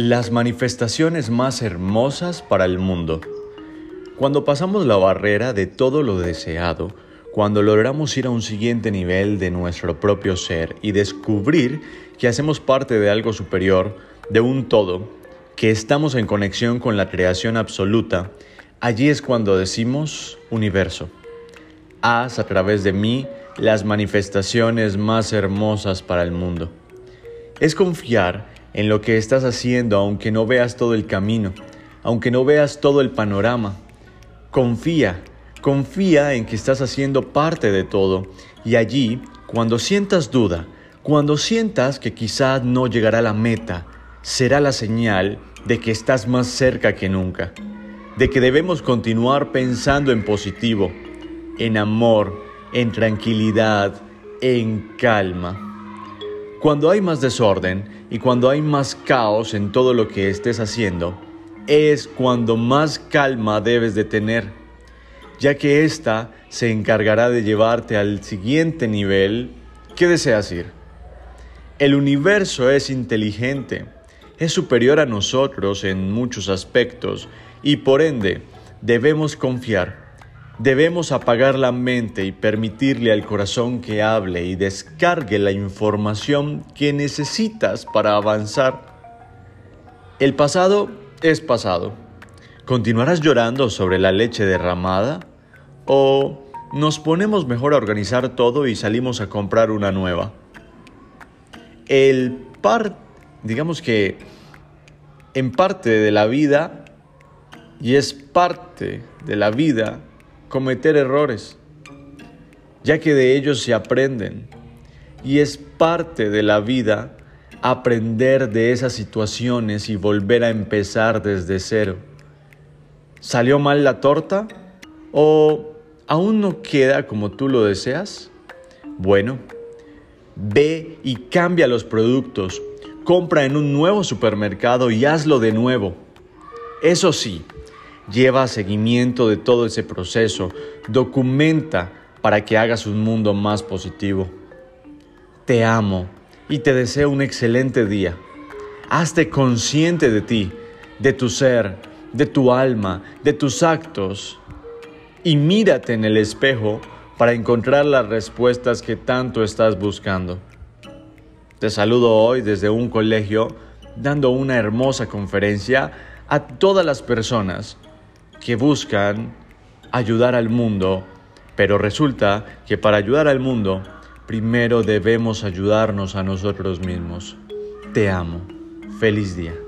Las manifestaciones más hermosas para el mundo. Cuando pasamos la barrera de todo lo deseado, cuando logramos ir a un siguiente nivel de nuestro propio ser y descubrir que hacemos parte de algo superior, de un todo, que estamos en conexión con la creación absoluta, allí es cuando decimos universo. Haz a través de mí las manifestaciones más hermosas para el mundo. Es confiar en lo que estás haciendo aunque no veas todo el camino, aunque no veas todo el panorama. Confía, confía en que estás haciendo parte de todo y allí, cuando sientas duda, cuando sientas que quizás no llegará a la meta, será la señal de que estás más cerca que nunca, de que debemos continuar pensando en positivo, en amor, en tranquilidad, en calma. Cuando hay más desorden y cuando hay más caos en todo lo que estés haciendo, es cuando más calma debes de tener, ya que ésta se encargará de llevarte al siguiente nivel que deseas ir. El universo es inteligente, es superior a nosotros en muchos aspectos y por ende debemos confiar Debemos apagar la mente y permitirle al corazón que hable y descargue la información que necesitas para avanzar. El pasado es pasado. ¿Continuarás llorando sobre la leche derramada? ¿O nos ponemos mejor a organizar todo y salimos a comprar una nueva? El par, digamos que en parte de la vida, y es parte de la vida cometer errores, ya que de ellos se aprenden y es parte de la vida aprender de esas situaciones y volver a empezar desde cero. ¿Salió mal la torta? ¿O aún no queda como tú lo deseas? Bueno, ve y cambia los productos, compra en un nuevo supermercado y hazlo de nuevo. Eso sí, Lleva seguimiento de todo ese proceso, documenta para que hagas un mundo más positivo. Te amo y te deseo un excelente día. Hazte consciente de ti, de tu ser, de tu alma, de tus actos y mírate en el espejo para encontrar las respuestas que tanto estás buscando. Te saludo hoy desde un colegio dando una hermosa conferencia a todas las personas que buscan ayudar al mundo, pero resulta que para ayudar al mundo, primero debemos ayudarnos a nosotros mismos. Te amo. Feliz día.